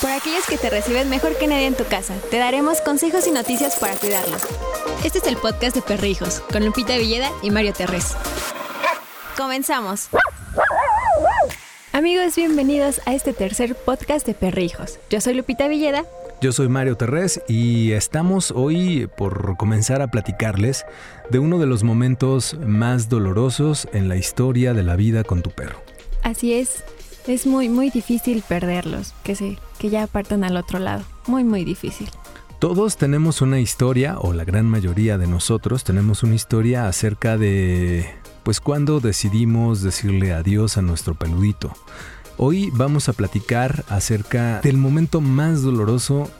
Por aquellos que te reciben mejor que nadie en tu casa, te daremos consejos y noticias para cuidarlos. Este es el podcast de Perrijos, con Lupita Villeda y Mario Terrés. Comenzamos. Amigos, bienvenidos a este tercer podcast de Perrijos. Yo soy Lupita Villeda. Yo soy Mario Terrés y estamos hoy por comenzar a platicarles de uno de los momentos más dolorosos en la historia de la vida con tu perro. Así es, es muy, muy difícil perderlos, que, se, que ya partan al otro lado. Muy, muy difícil. Todos tenemos una historia, o la gran mayoría de nosotros tenemos una historia acerca de, pues, cuando decidimos decirle adiós a nuestro peludito. Hoy vamos a platicar acerca del momento más doloroso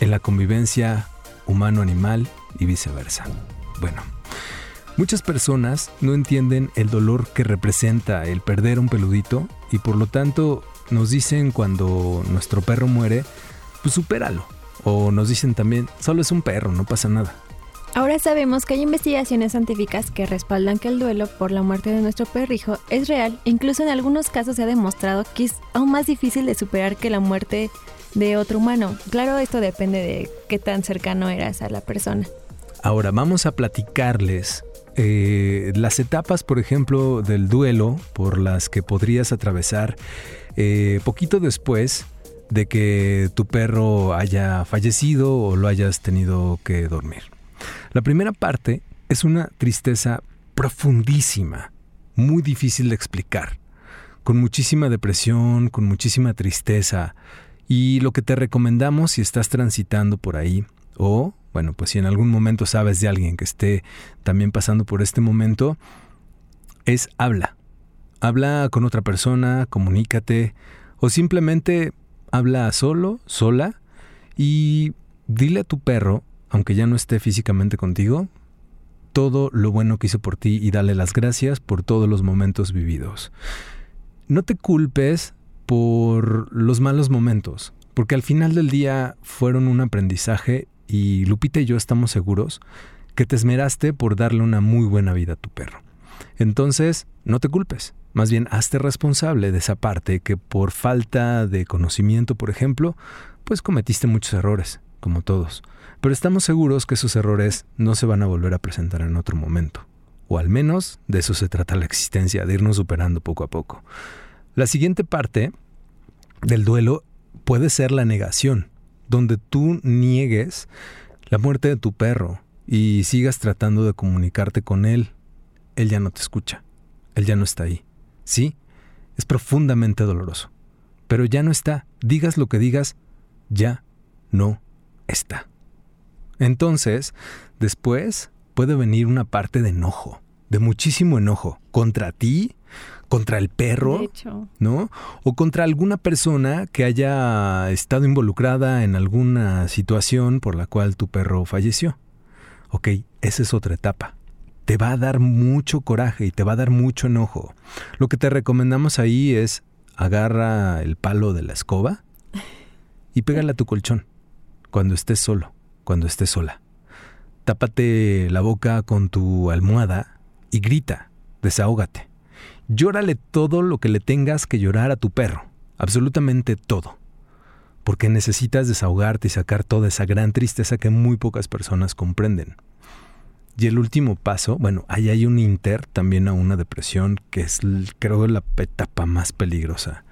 en la convivencia humano-animal y viceversa. Bueno, muchas personas no entienden el dolor que representa el perder un peludito y por lo tanto nos dicen cuando nuestro perro muere, pues supéralo. O nos dicen también, solo es un perro, no pasa nada. Ahora sabemos que hay investigaciones científicas que respaldan que el duelo por la muerte de nuestro perrijo es real. Incluso en algunos casos se ha demostrado que es aún más difícil de superar que la muerte de otro humano. Claro, esto depende de qué tan cercano eras a la persona. Ahora vamos a platicarles eh, las etapas, por ejemplo, del duelo por las que podrías atravesar eh, poquito después de que tu perro haya fallecido o lo hayas tenido que dormir. La primera parte es una tristeza profundísima, muy difícil de explicar, con muchísima depresión, con muchísima tristeza. Y lo que te recomendamos si estás transitando por ahí, o, bueno, pues si en algún momento sabes de alguien que esté también pasando por este momento, es habla. Habla con otra persona, comunícate, o simplemente habla solo, sola, y dile a tu perro aunque ya no esté físicamente contigo, todo lo bueno que hizo por ti y dale las gracias por todos los momentos vividos. No te culpes por los malos momentos, porque al final del día fueron un aprendizaje y Lupita y yo estamos seguros que te esmeraste por darle una muy buena vida a tu perro. Entonces, no te culpes, más bien hazte responsable de esa parte que por falta de conocimiento, por ejemplo, pues cometiste muchos errores, como todos pero estamos seguros que esos errores no se van a volver a presentar en otro momento. O al menos de eso se trata la existencia, de irnos superando poco a poco. La siguiente parte del duelo puede ser la negación, donde tú niegues la muerte de tu perro y sigas tratando de comunicarte con él. Él ya no te escucha, él ya no está ahí. Sí, es profundamente doloroso, pero ya no está. Digas lo que digas, ya no está. Entonces, después puede venir una parte de enojo, de muchísimo enojo, contra ti, contra el perro, ¿no? O contra alguna persona que haya estado involucrada en alguna situación por la cual tu perro falleció. Ok, esa es otra etapa. Te va a dar mucho coraje y te va a dar mucho enojo. Lo que te recomendamos ahí es agarra el palo de la escoba y pégale a tu colchón cuando estés solo cuando estés sola. Tápate la boca con tu almohada y grita, desahógate. Llórale todo lo que le tengas que llorar a tu perro, absolutamente todo. Porque necesitas desahogarte y sacar toda esa gran tristeza que muy pocas personas comprenden. Y el último paso, bueno, ahí hay un inter también a una depresión que es creo la etapa más peligrosa.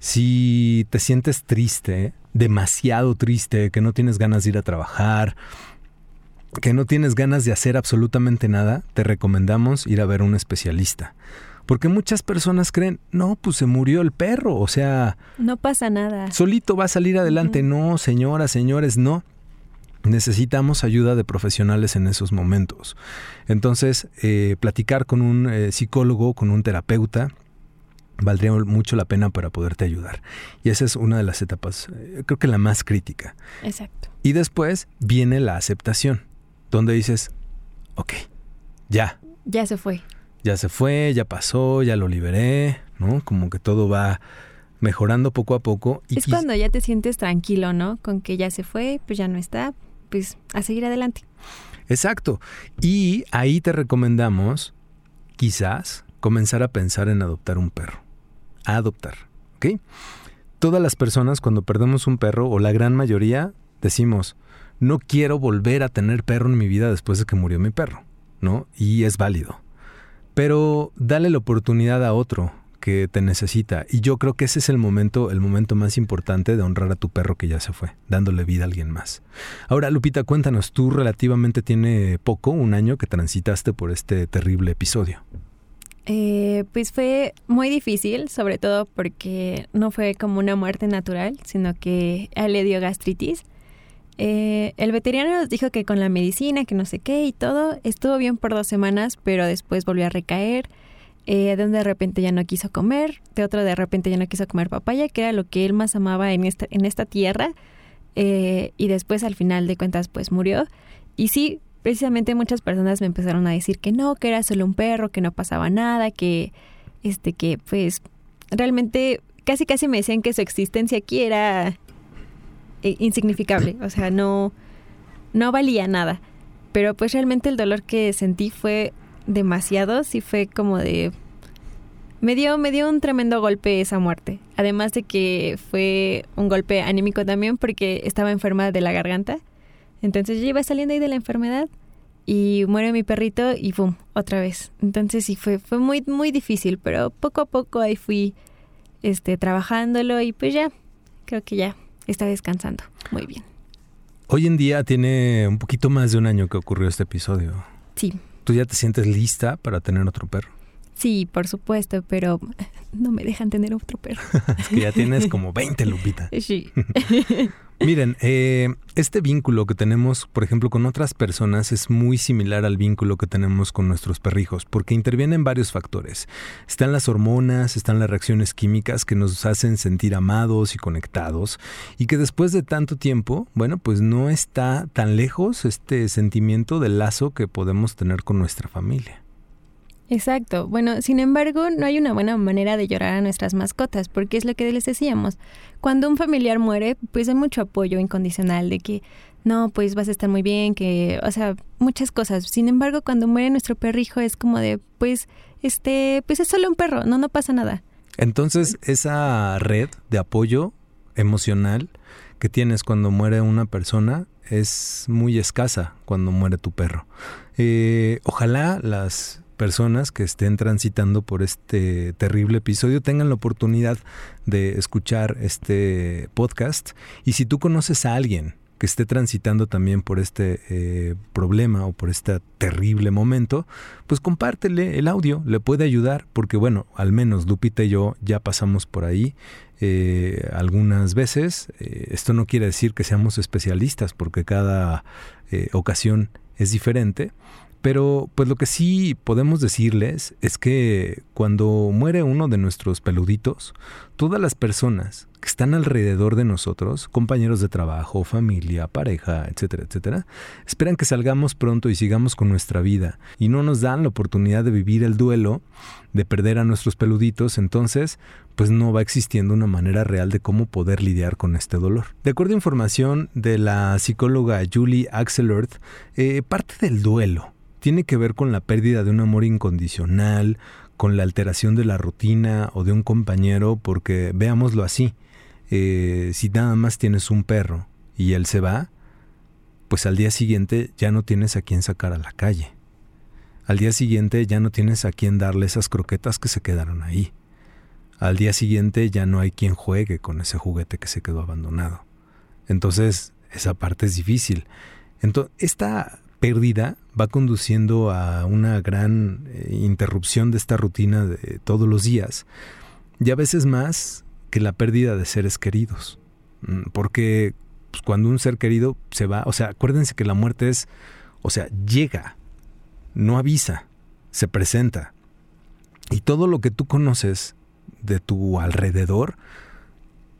Si te sientes triste, demasiado triste, que no tienes ganas de ir a trabajar, que no tienes ganas de hacer absolutamente nada, te recomendamos ir a ver a un especialista. Porque muchas personas creen, no, pues se murió el perro, o sea... No pasa nada. Solito va a salir adelante. No, señoras, señores, no. Necesitamos ayuda de profesionales en esos momentos. Entonces, eh, platicar con un eh, psicólogo, con un terapeuta, valdría mucho la pena para poderte ayudar. Y esa es una de las etapas, eh, creo que la más crítica. Exacto. Y después viene la aceptación, donde dices, ok, ya. Ya se fue. Ya se fue, ya pasó, ya lo liberé, ¿no? Como que todo va mejorando poco a poco. Y es cuando ya te sientes tranquilo, ¿no? Con que ya se fue, pues ya no está, pues a seguir adelante. Exacto. Y ahí te recomendamos, quizás, comenzar a pensar en adoptar un perro a adoptar. ¿ok? todas las personas cuando perdemos un perro, o la gran mayoría, decimos, no quiero volver a tener perro en mi vida después de que murió mi perro, ¿no? Y es válido. Pero dale la oportunidad a otro que te necesita. Y yo creo que ese es el momento, el momento más importante de honrar a tu perro que ya se fue, dándole vida a alguien más. Ahora, Lupita, cuéntanos, tú relativamente tiene poco, un año que transitaste por este terrible episodio. Eh, pues fue muy difícil, sobre todo porque no fue como una muerte natural, sino que le dio gastritis. Eh, el veterinario nos dijo que con la medicina, que no sé qué y todo, estuvo bien por dos semanas, pero después volvió a recaer. Eh, de un de repente ya no quiso comer, de otro de repente ya no quiso comer papaya, que era lo que él más amaba en esta, en esta tierra. Eh, y después al final de cuentas pues murió. Y sí, precisamente muchas personas me empezaron a decir que no, que era solo un perro, que no pasaba nada, que este que pues realmente casi casi me decían que su existencia aquí era insignificable, o sea, no no valía nada. Pero pues realmente el dolor que sentí fue demasiado, sí fue como de... Me dio, me dio un tremendo golpe esa muerte. Además de que fue un golpe anímico también porque estaba enferma de la garganta. Entonces yo iba saliendo ahí de la enfermedad y muere mi perrito y ¡pum! otra vez. Entonces sí fue, fue muy, muy difícil, pero poco a poco ahí fui este, trabajándolo y pues ya, creo que ya está descansando. Muy bien. Hoy en día tiene un poquito más de un año que ocurrió este episodio. Sí, ¿Tú ya te sientes lista para tener otro perro? Sí, por supuesto, pero no me dejan tener otro perro. es que ya tienes como 20, Lupita. Sí. Miren, eh, este vínculo que tenemos, por ejemplo, con otras personas es muy similar al vínculo que tenemos con nuestros perrijos, porque intervienen varios factores. Están las hormonas, están las reacciones químicas que nos hacen sentir amados y conectados, y que después de tanto tiempo, bueno, pues no está tan lejos este sentimiento del lazo que podemos tener con nuestra familia. Exacto. Bueno, sin embargo, no hay una buena manera de llorar a nuestras mascotas, porque es lo que les decíamos. Cuando un familiar muere, pues hay mucho apoyo incondicional de que no, pues vas a estar muy bien, que, o sea, muchas cosas. Sin embargo, cuando muere nuestro perrijo es como de, pues, este, pues es solo un perro, no, no pasa nada. Entonces, esa red de apoyo emocional que tienes cuando muere una persona es muy escasa cuando muere tu perro. Eh, ojalá las personas que estén transitando por este terrible episodio tengan la oportunidad de escuchar este podcast. Y si tú conoces a alguien que esté transitando también por este eh, problema o por este terrible momento, pues compártele el audio, le puede ayudar, porque bueno, al menos Lupita y yo ya pasamos por ahí eh, algunas veces. Eh, esto no quiere decir que seamos especialistas, porque cada ocasión es diferente, pero pues lo que sí podemos decirles es que cuando muere uno de nuestros peluditos, todas las personas que están alrededor de nosotros, compañeros de trabajo, familia, pareja, etcétera, etcétera, esperan que salgamos pronto y sigamos con nuestra vida y no nos dan la oportunidad de vivir el duelo de perder a nuestros peluditos, entonces pues no va existiendo una manera real de cómo poder lidiar con este dolor. De acuerdo a información de la psicóloga Julie Axelord, eh, parte del duelo tiene que ver con la pérdida de un amor incondicional, con la alteración de la rutina o de un compañero, porque veámoslo así, eh, si nada más tienes un perro y él se va, pues al día siguiente ya no tienes a quien sacar a la calle. Al día siguiente ya no tienes a quien darle esas croquetas que se quedaron ahí. Al día siguiente ya no hay quien juegue con ese juguete que se quedó abandonado. Entonces, esa parte es difícil. Entonces, esta pérdida va conduciendo a una gran eh, interrupción de esta rutina de todos los días y a veces más que la pérdida de seres queridos. Mm, porque pues, cuando un ser querido se va, o sea, acuérdense que la muerte es, o sea, llega, no avisa, se presenta. Y todo lo que tú conoces de tu alrededor,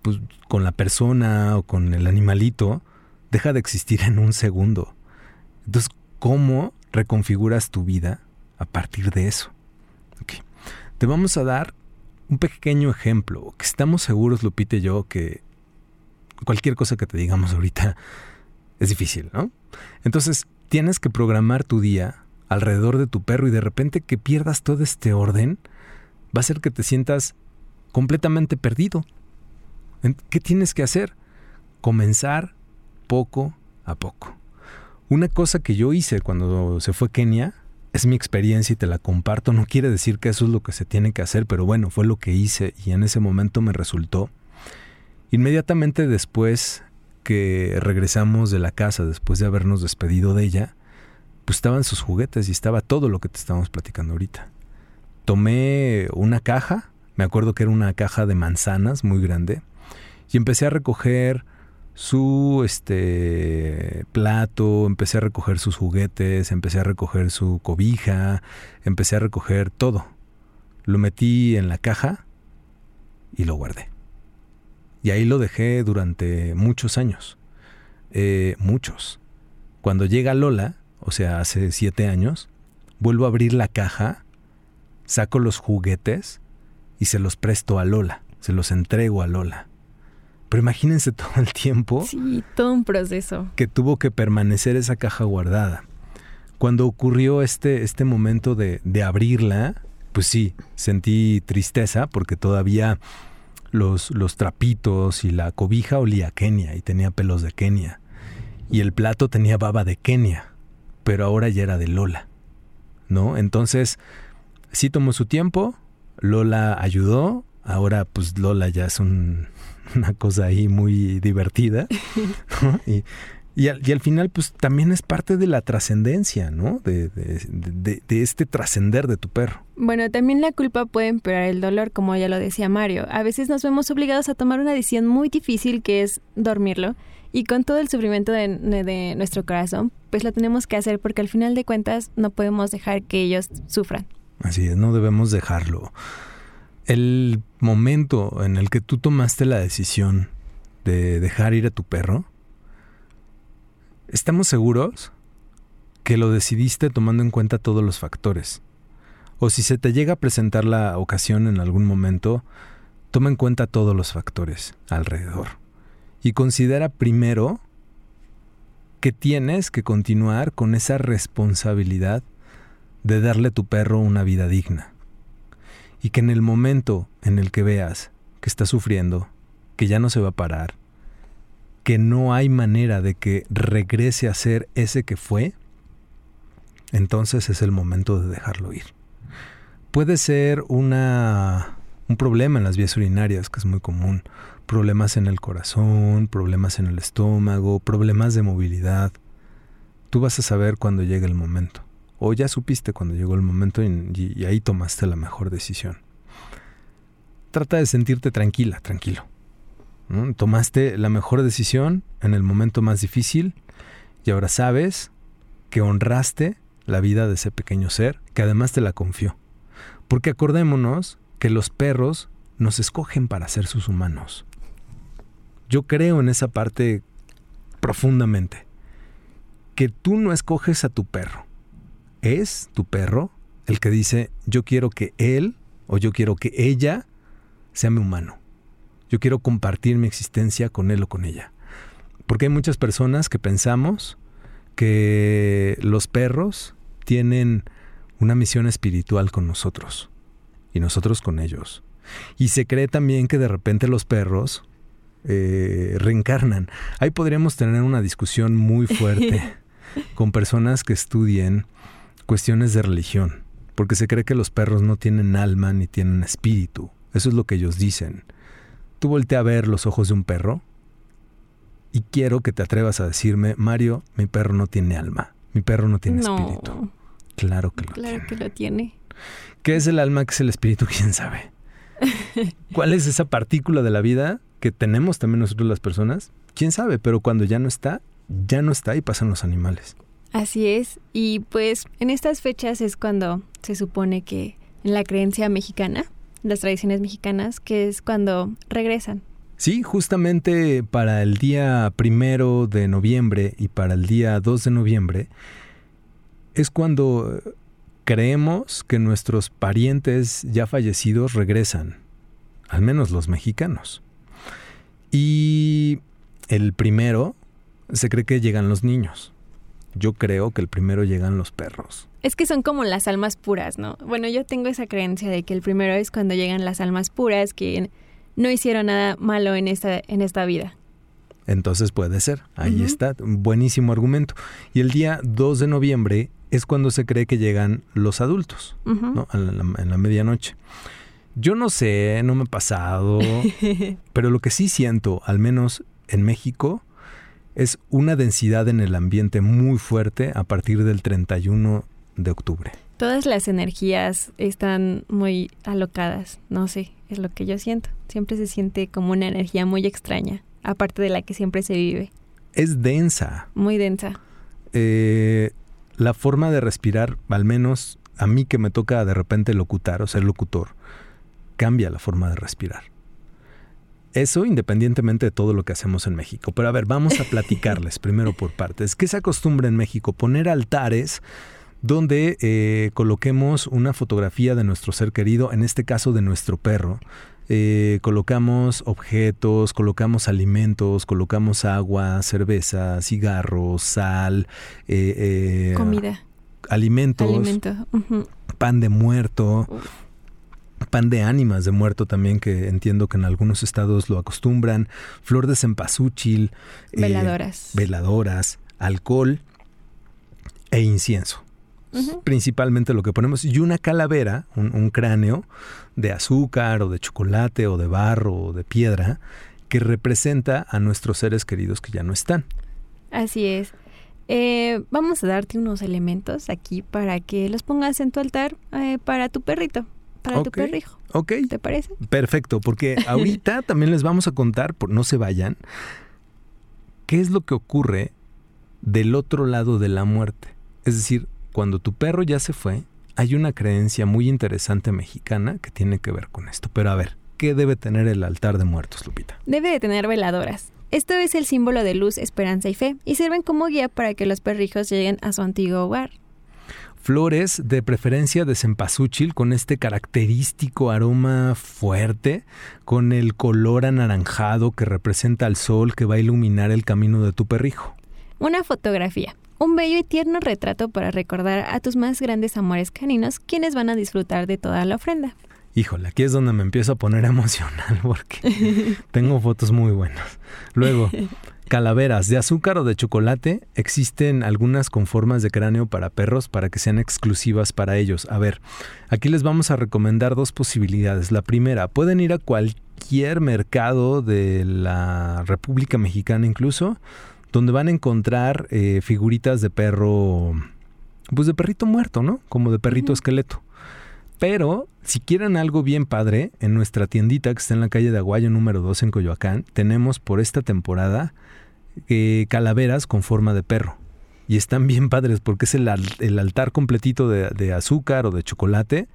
pues con la persona o con el animalito, deja de existir en un segundo. Entonces, ¿cómo reconfiguras tu vida a partir de eso? Te vamos a dar un pequeño ejemplo, que estamos seguros, Lupita y yo, que cualquier cosa que te digamos ahorita es difícil, ¿no? Entonces, tienes que programar tu día alrededor de tu perro y de repente que pierdas todo este orden va a hacer que te sientas completamente perdido. ¿Qué tienes que hacer? Comenzar poco a poco. Una cosa que yo hice cuando se fue Kenia, es mi experiencia y te la comparto, no quiere decir que eso es lo que se tiene que hacer, pero bueno, fue lo que hice y en ese momento me resultó. Inmediatamente después que regresamos de la casa, después de habernos despedido de ella, pues estaban sus juguetes y estaba todo lo que te estábamos platicando ahorita. Tomé una caja, me acuerdo que era una caja de manzanas muy grande, y empecé a recoger su este plato, empecé a recoger sus juguetes, empecé a recoger su cobija, empecé a recoger todo. Lo metí en la caja y lo guardé. Y ahí lo dejé durante muchos años. Eh, muchos. Cuando llega Lola, o sea, hace siete años, vuelvo a abrir la caja, saco los juguetes y se los presto a Lola, se los entrego a Lola. Pero imagínense todo el tiempo. Sí, todo un proceso. Que tuvo que permanecer esa caja guardada. Cuando ocurrió este, este momento de, de abrirla, pues sí, sentí tristeza porque todavía los, los trapitos y la cobija olía a Kenia y tenía pelos de Kenia. Y el plato tenía baba de Kenia, pero ahora ya era de Lola. ¿No? Entonces, sí tomó su tiempo, Lola ayudó, ahora pues Lola ya es un, una cosa ahí muy divertida. Y, y, al, final, pues también es parte de la trascendencia, ¿no? De, de, de, este trascender de tu perro. Bueno, también la culpa puede empeorar el dolor, como ya lo decía Mario. A veces nos vemos obligados a tomar una decisión muy difícil que es dormirlo. Y con todo el sufrimiento de, nuestro corazón, pues lo tenemos que hacer porque al final de cuentas no podemos dejar que ellos sufran. Así es, no debemos dejarlo el momento en el que tú tomaste la decisión de dejar ir a tu perro, estamos seguros que lo decidiste tomando en cuenta todos los factores. O si se te llega a presentar la ocasión en algún momento, toma en cuenta todos los factores alrededor. Y considera primero que tienes que continuar con esa responsabilidad de darle a tu perro una vida digna y que en el momento en el que veas que está sufriendo, que ya no se va a parar, que no hay manera de que regrese a ser ese que fue, entonces es el momento de dejarlo ir. Puede ser una, un problema en las vías urinarias, que es muy común, problemas en el corazón, problemas en el estómago, problemas de movilidad. Tú vas a saber cuando llegue el momento o ya supiste cuando llegó el momento y, ahí tomaste la mejor decisión. Trata de sentirte tranquila, tranquilo. Tomaste la mejor decisión en el momento más difícil y ahora sabes que honraste la vida de ese pequeño ser que además te la confió. Porque acordémonos que los perros nos escogen para ser sus humanos. Yo creo en esa parte profundamente. Que tú no escoges a tu perro es tu perro el que dice, yo quiero que él o yo quiero que ella sea mi humano. Yo quiero compartir mi existencia con él o con ella. Porque hay muchas personas que pensamos que los perros tienen una misión espiritual con nosotros y nosotros con ellos. Y se cree también que de repente los perros eh, reencarnan. Ahí podríamos tener una discusión muy fuerte con personas que estudien cuestiones de religión, porque se cree que los perros no tienen alma ni tienen espíritu. Eso es lo que ellos dicen. Tú voltea a ver los ojos de un perro y quiero que te atrevas a decirme, Mario, mi perro no tiene alma, mi perro no tiene espíritu. Claro que lo tiene. Claro que lo tiene. ¿Qué es el alma? ¿Qué es el espíritu? ¿Quién sabe? ¿Cuál es esa partícula de la vida que tenemos también nosotros las personas? ¿Quién sabe? Pero cuando ya no está, ya no está y pasan los animales. Así es, y pues en estas fechas es cuando se supone que en la creencia mexicana, las tradiciones mexicanas, que es cuando regresan. Sí, justamente para el día primero de noviembre y para el día 2 de noviembre es cuando creemos que nuestros parientes ya fallecidos regresan, al menos los mexicanos. Y el primero se cree que llegan los niños yo creo que el primero llegan los perros. Es que son como las almas puras, ¿no? Bueno, yo tengo esa creencia de que el primero es cuando llegan las almas puras, que no hicieron nada malo en esta, en esta vida. Entonces puede ser, ahí está, buenísimo argumento. Y el día 2 de noviembre es cuando se cree que llegan los adultos, ¿no? en la medianoche. Yo no sé, no me ha pasado, pero lo que sí siento, al menos en México, es una densidad en el ambiente muy fuerte a partir del 31 de octubre. Todas las energías están muy alocadas, no sé, es lo que yo siento. Siempre se siente como una energía muy extraña, aparte de la que siempre se vive. Es densa. Muy densa. Eh, la forma de respirar, al menos a mí que me toca de repente locutar o ser locutor, cambia la forma de respirar. Eso independientemente de todo lo que hacemos en México. Pero a ver, vamos a platicarles primero por partes. ¿Qué se acostumbra en México? Poner altares donde eh, coloquemos una fotografía de nuestro ser querido, en este caso de nuestro perro. Eh, colocamos objetos, colocamos alimentos, colocamos agua, cerveza, cigarros, sal, eh, comida, alimentos, pan de muerto pan de ánimas de muerto también, que entiendo que en algunos estados lo acostumbran, flor de cempasúchil, eh, veladoras, veladoras, alcohol e incienso. Principalmente lo que ponemos, y una calavera, un, cráneo de azúcar o de chocolate o de barro o de piedra, que representa a nuestros seres queridos que ya no están. Así es. Eh, vamos a darte unos elementos aquí para que los pongas en tu altar eh, para tu perrito para tu perrijo. Ok. ¿Te parece? Perfecto, porque ahorita también les vamos a contar, por no se vayan, qué es lo que ocurre del otro lado de la muerte. Es decir, cuando tu perro ya se fue, hay una creencia muy interesante mexicana que tiene que ver con esto. Pero a ver, ¿qué debe tener el altar de muertos, Lupita? Debe de tener veladoras. Esto es el símbolo de luz, esperanza y fe, y sirven como guía para que los perrijos lleguen a su antiguo hogar flores de preferencia de cempasúchil con este característico aroma fuerte, con el color anaranjado que representa al sol que va a iluminar el camino de tu perrijo. Una fotografía. Un bello y tierno retrato para recordar a tus más grandes amores caninos, quienes van a disfrutar de toda la ofrenda. Híjole, aquí es donde me empiezo a poner emocional porque tengo fotos muy buenas. Luego, calaveras de azúcar o de chocolate, existen algunas con formas de cráneo para perros para que sean exclusivas para ellos. A ver, aquí les vamos a recomendar dos posibilidades. La primera, pueden ir a cualquier mercado de la República Mexicana incluso, donde van a encontrar eh, figuritas de perro, pues de perrito muerto, ¿no? Como de perrito esqueleto. Pero si quieren algo bien padre, en nuestra tiendita que está en la calle de Aguayo número 2 en Coyoacán, tenemos por esta temporada eh, calaveras con forma de perro. Y están bien padres porque es el, altar completito de, de, azúcar o de chocolate.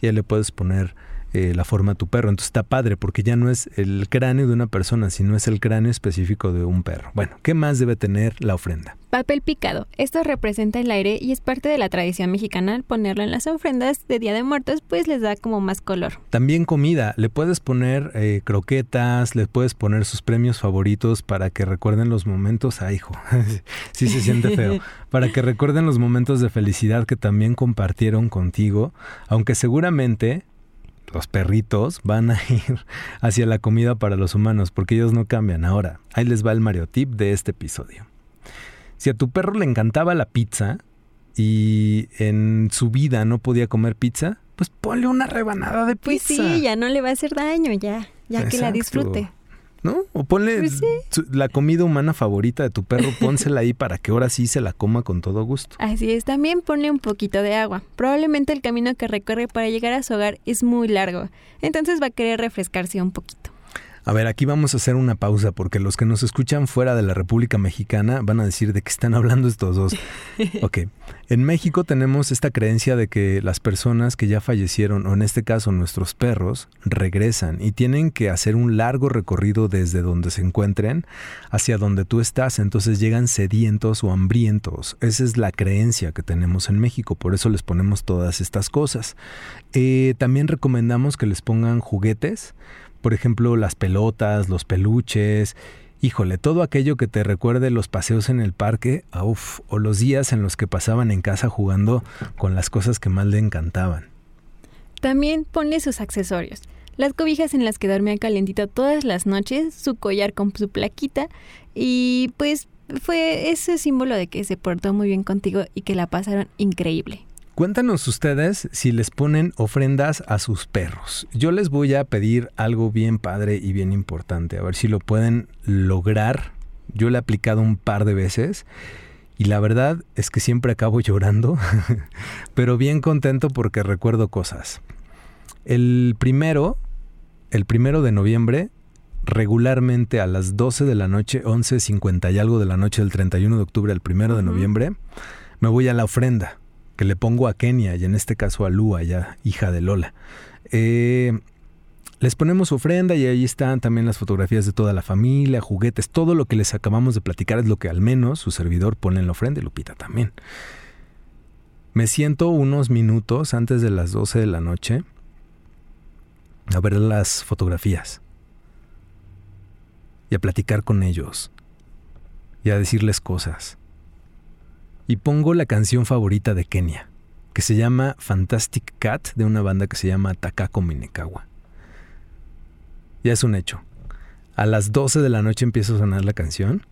Y ahí le puedes poner eh, la forma de tu perro. Entonces está padre porque ya no es el cráneo de una persona, sino es el cráneo específico de un perro. Bueno, ¿qué más debe tener la ofrenda? Papel picado. Esto representa el aire y es parte de la tradición mexicana ponerlo en las ofrendas de Día de Muertos, pues les da como más color. También comida. Le puedes poner eh, croquetas, le puedes poner sus premios favoritos para que recuerden los momentos. Ay, hijo, sí se siente feo. Para que recuerden los momentos de felicidad que también compartieron contigo, aunque seguramente los perritos van a ir hacia la comida para los humanos porque ellos no cambian. Ahora, ahí les va el Mario Tip de este episodio. Si a tu perro le encantaba la pizza y en su vida no podía comer pizza, pues ponle una rebanada de pizza. Pues sí, ya no le va a hacer daño, ya, ya que la disfrute. ¿No? O ponle pues la comida humana favorita de tu perro, pónsela ahí para que ahora sí se la coma con todo gusto. Así es, también ponle un poquito de agua. Probablemente el camino que recorre para llegar a su hogar es muy largo, entonces va a querer refrescarse un poquito. A ver, aquí vamos a hacer una pausa porque los que nos escuchan fuera de la República Mexicana van a decir de qué están hablando estos dos. Ok, en México tenemos esta creencia de que las personas que ya fallecieron, o en este caso nuestros perros, regresan y tienen que hacer un largo recorrido desde donde se encuentren hacia donde tú estás, entonces llegan sedientos o hambrientos. Esa es la creencia que tenemos en México, por eso les ponemos todas estas cosas. Eh, también recomendamos que les pongan juguetes por ejemplo, las pelotas, los peluches, híjole, todo aquello que te recuerde los paseos en el parque, uf, o los días en los que pasaban en casa jugando con las cosas que más le encantaban. También ponle sus accesorios. las cobijas en las que dormía calientito todas las noches, su collar con su plaquita y pues fue ese símbolo de que se portó muy bien contigo y que la pasaron increíble. Cuéntanos ustedes si les ponen ofrendas a sus perros. Yo les voy a pedir algo bien padre y bien importante, a ver si lo pueden lograr. Yo le he aplicado un par de veces y la verdad es que siempre acabo llorando, pero bien contento porque recuerdo cosas. El primero, el primero de noviembre, regularmente a las 12 de la noche, 11.50 y algo de la noche del 31 de octubre al primero de noviembre, me voy a la ofrenda que le pongo a Kenia y en este caso a Lua, ya hija de Lola. Eh, les ponemos ofrenda y ahí están también las fotografías de toda la familia, juguetes, todo lo que les acabamos de platicar es lo que al menos su servidor pone en la ofrenda y Lupita también. Me siento unos minutos antes de las 12 de la noche a ver las fotografías y a platicar con ellos y a decirles cosas y pongo la canción favorita de Kenia, que se llama Fantastic Cat de una banda que se llama Takako Minekawa. Ya es un hecho. A las 12 de la noche empieza a sonar la canción.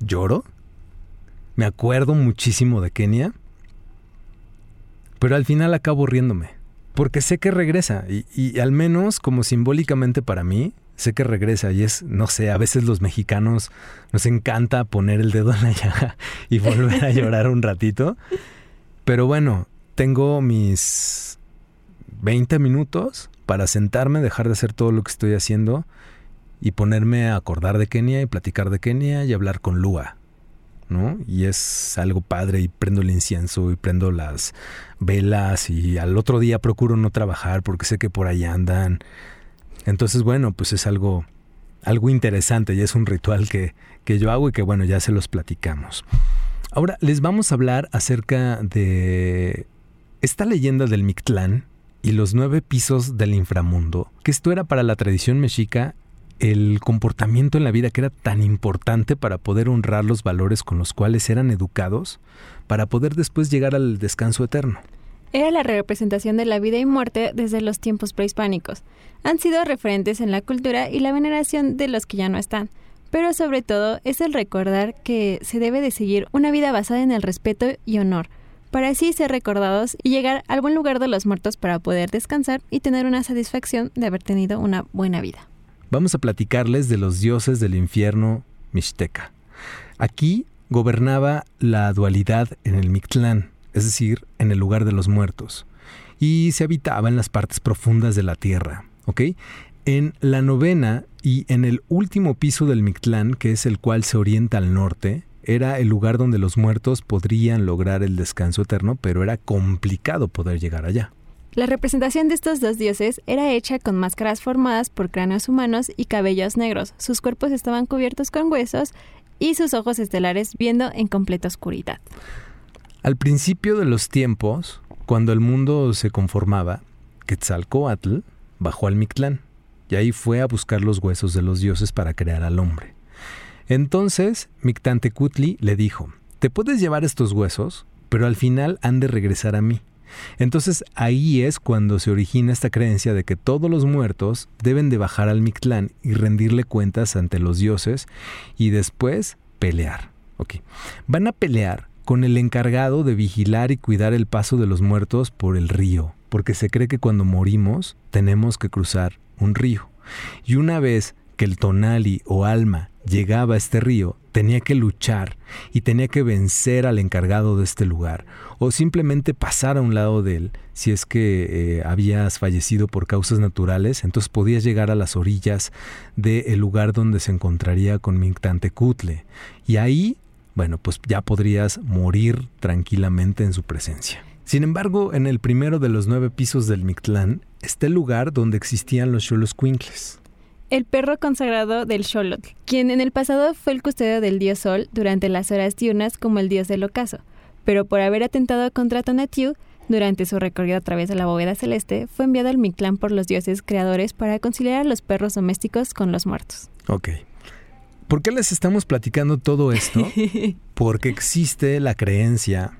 Lloro. Me acuerdo muchísimo de Kenia. Pero al final acabo riéndome. Porque sé que regresa. Y, y al menos como simbólicamente para mí, sé que regresa y es, no sé, a veces los mexicanos nos encanta poner el dedo en la llaga y volver a llorar un ratito. Pero bueno, tengo mis 20 minutos para sentarme, dejar de hacer todo lo que estoy haciendo y ponerme a acordar de Kenia y platicar de Kenia y hablar con Lua. ¿no? Y es algo padre y prendo el incienso y prendo las velas y al otro día procuro no trabajar porque sé que por ahí andan entonces, bueno, pues es algo, algo interesante y es un ritual que, que yo hago y que, bueno, ya se los platicamos. Ahora les vamos a hablar acerca de esta leyenda del Mictlán y los nueve pisos del inframundo, que esto era para la tradición mexica el comportamiento en la vida que era tan importante para poder honrar los valores con los cuales eran educados, para poder después llegar al descanso eterno era la representación de la vida y muerte desde los tiempos prehispánicos. Han sido referentes en la cultura y la veneración de los que ya no están, pero sobre todo es el recordar que se debe de seguir una vida basada en el respeto y honor, para así ser recordados y llegar al buen lugar de los muertos para poder descansar y tener una satisfacción de haber tenido una buena vida. Vamos a platicarles de los dioses del infierno mixteca. Aquí gobernaba la dualidad en el Mictlán, es decir, en el lugar de los muertos, y se habitaba en las partes profundas de la tierra. ¿ok? En la novena y en el último piso del Mictlán, que es el cual se orienta al norte, era el lugar donde los muertos podrían lograr el descanso eterno, pero era complicado poder llegar allá. La representación de estos dos dioses era hecha con máscaras formadas por cráneos humanos y cabellos negros. Sus cuerpos estaban cubiertos con huesos y sus ojos estelares viendo en completa oscuridad. Al principio de los tiempos, cuando el mundo se conformaba, Quetzalcoatl bajó al Mictlán y ahí fue a buscar los huesos de los dioses para crear al hombre. Entonces Mictantecutli le dijo, te puedes llevar estos huesos, pero al final han de regresar a mí. Entonces ahí es cuando se origina esta creencia de que todos los muertos deben de bajar al Mictlán y rendirle cuentas ante los dioses y después pelear. Ok, van a pelear con el encargado de vigilar y cuidar el paso de los muertos por el río, porque se cree que cuando morimos tenemos que cruzar un río. Y una vez que el tonali o alma llegaba a este río, tenía que luchar y tenía que vencer al encargado de este lugar, o simplemente pasar a un lado de él. Si es que eh, habías fallecido por causas naturales, entonces podías llegar a las orillas del lugar donde se encontraría con Mictantecutle. Y ahí bueno, pues ya podrías morir tranquilamente en su presencia. Sin embargo, en el primero de los nueve pisos del Mictlán está el lugar donde existían los Xoloscuincles. El perro consagrado del Xolotl, quien en el pasado fue el custodio del dios Sol durante las horas diurnas como el dios del ocaso, pero por haber atentado contra Tonatiuh durante su recorrido a través de la bóveda celeste, fue enviado al Mictlán por los dioses creadores para conciliar a los perros domésticos con los muertos. Ok, ¿Por qué les estamos platicando todo esto? Porque existe la creencia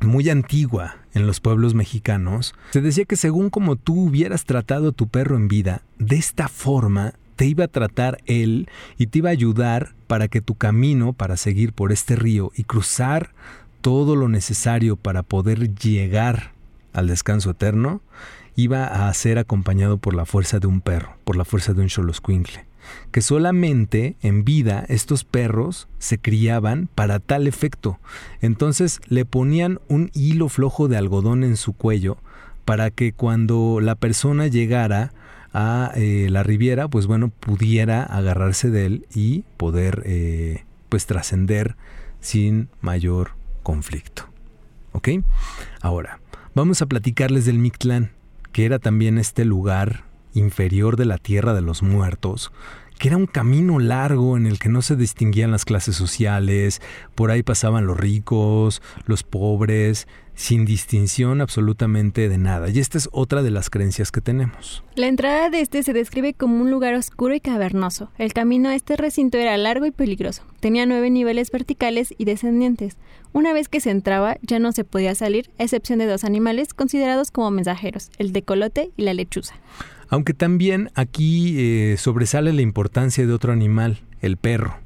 muy antigua en los pueblos mexicanos, se decía que según como tú hubieras tratado a tu perro en vida, de esta forma te iba a tratar él y te iba a ayudar para que tu camino para seguir por este río y cruzar todo lo necesario para poder llegar al descanso eterno, iba a ser acompañado por la fuerza de un perro, por la fuerza de un xoloscuincle que solamente en vida estos perros se criaban para tal efecto. Entonces le ponían un hilo flojo de algodón en su cuello para que cuando la persona llegara a eh, la riviera, pues bueno, pudiera agarrarse de él y poder eh, pues trascender sin mayor conflicto. ¿Ok? Ahora, vamos a platicarles del Mictlán, que era también este lugar inferior de la tierra de los muertos, que era un camino largo en el que no se distinguían las clases sociales, por ahí pasaban los ricos, los pobres, sin distinción absolutamente de nada. Y esta es otra de las creencias que tenemos. La entrada de este se describe como un lugar oscuro y cavernoso. El camino a este recinto era largo y peligroso. Tenía nueve niveles verticales y descendientes. Una vez que se entraba, ya no se podía salir, a excepción de dos animales considerados como mensajeros, el decolote y la lechuza. Aunque también aquí eh, sobresale la importancia de otro animal, el perro.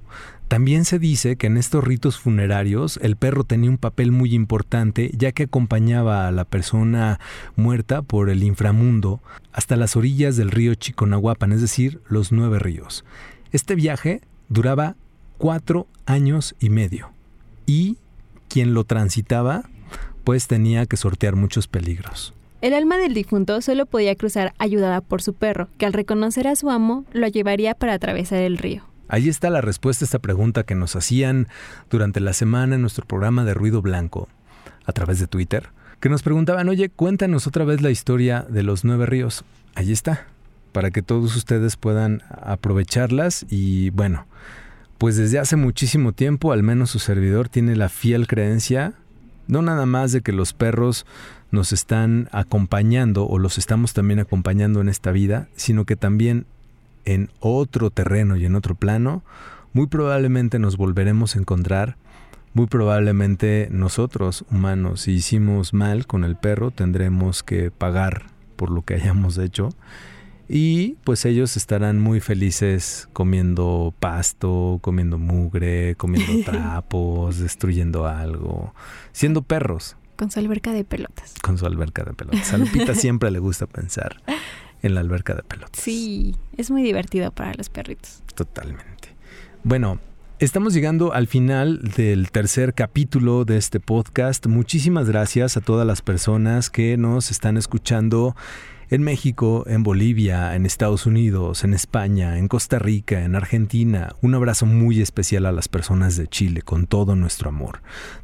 También se dice que en estos ritos funerarios el perro tenía un papel muy importante ya que acompañaba a la persona muerta por el inframundo hasta las orillas del río Chiconahuapan, es decir, los nueve ríos. Este viaje duraba cuatro años y medio y quien lo transitaba pues tenía que sortear muchos peligros. El alma del difunto solo podía cruzar ayudada por su perro, que al reconocer a su amo lo llevaría para atravesar el río. Ahí está la respuesta a esta pregunta que nos hacían durante la semana en nuestro programa de Ruido Blanco, a través de Twitter, que nos preguntaban, oye, cuéntanos otra vez la historia de los nueve ríos. Ahí está, para que todos ustedes puedan aprovecharlas y bueno, pues desde hace muchísimo tiempo, al menos su servidor tiene la fiel creencia, no nada más de que los perros nos están acompañando o los estamos también acompañando en esta vida, sino que también en otro terreno y en otro plano, muy probablemente nos volveremos a encontrar, muy probablemente nosotros, humanos, si hicimos mal con el perro, tendremos que pagar por lo que hayamos hecho. Y pues ellos estarán muy felices comiendo pasto, comiendo mugre, comiendo trapos, destruyendo algo, siendo perros. Con su alberca de pelotas. Con su alberca de pelotas. A Lupita siempre le gusta pensar en la alberca de pelotas. Sí, es muy divertido para los perritos. Totalmente. Bueno, Estamos llegando al final del tercer capítulo de este podcast. Muchísimas gracias a todas las personas que nos están escuchando en México, en Bolivia, en Estados Unidos, en España, en Costa Rica, en Argentina. Un abrazo muy especial a las personas de Chile, con todo nuestro amor.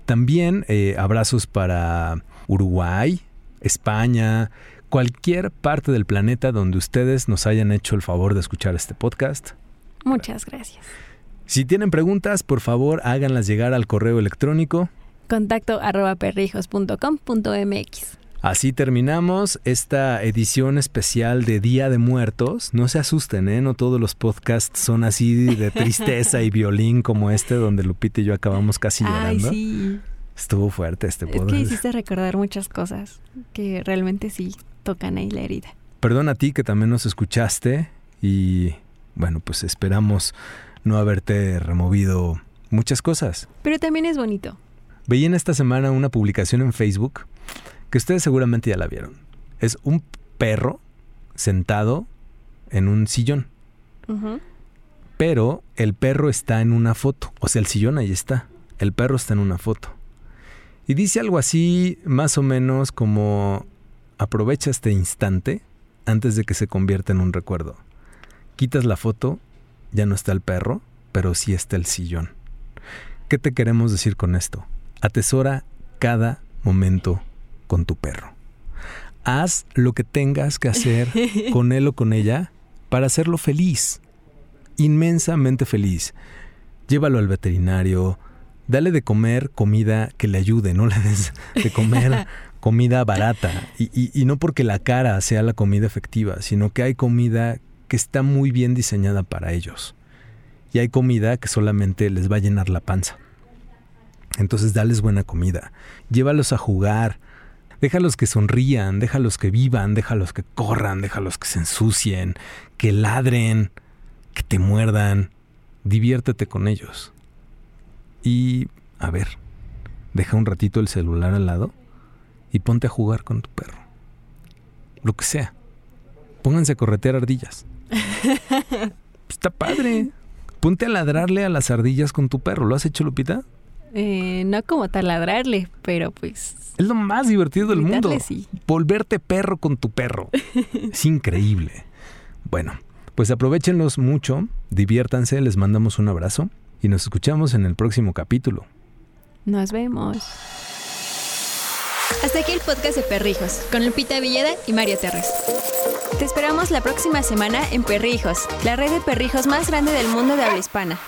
También eh, abrazos para Uruguay, España, cualquier parte del planeta donde ustedes nos hayan hecho el favor de escuchar este podcast. Muchas gracias. Si tienen preguntas, por favor háganlas llegar al correo electrónico contacto arroba perrijos.com.mx. Así terminamos esta edición especial de Día de Muertos. No se asusten, ¿eh? No todos los podcasts son así de tristeza y violín como este donde Lupita y yo acabamos casi llorando. Ay, sí. Estuvo fuerte este podcast. Es que hiciste recordar muchas cosas que realmente sí tocan ahí la herida. Perdón a ti que también nos escuchaste y bueno, pues esperamos no haberte removido muchas cosas. Pero también es bonito. Veí en esta semana una publicación en Facebook que ustedes seguramente ya la vieron. Es un perro sentado en un sillón. Pero el perro está en una foto. O sea, el sillón ahí está. El perro está en una foto. Y dice algo así, más o menos como, aprovecha este instante antes de que se convierta en un recuerdo. Quitas la foto, ya no está el perro, pero sí está el sillón. ¿Qué te queremos decir con esto? Atesora cada momento con tu perro. Haz lo que tengas que hacer con él o con ella para hacerlo feliz, inmensamente feliz. Llévalo al veterinario, dale de comer comida que le ayude, no le des de comer comida barata. Y, y, no porque la cara sea la comida efectiva, sino que hay comida que está muy bien diseñada para ellos. Y hay comida que solamente les va a llenar la panza. Entonces dales buena comida, llévalos a jugar, Déjalos que sonrían, déjalos que vivan, déjalos que corran, déjalos que se ensucien, que ladren, que te muerdan. Diviértete con ellos. Y, a ver, deja un ratito el celular al lado y ponte a jugar con tu perro. Lo que sea. Pónganse a corretear ardillas. Está padre. Ponte a ladrarle a las ardillas con tu perro. ¿Lo has hecho, Lupita? Eh, no como taladrarle, pero pues... Es lo más divertido del mundo. Sí. Volverte perro con tu perro. es increíble. Bueno, pues aprovechenlos mucho, diviértanse, les mandamos un abrazo y nos escuchamos en el próximo capítulo. Nos vemos. Hasta aquí el podcast de Perrijos, con Lupita Villeda y Mario Terres. Te esperamos la próxima semana en Perrijos, la red de perrijos más grande del mundo de habla hispana.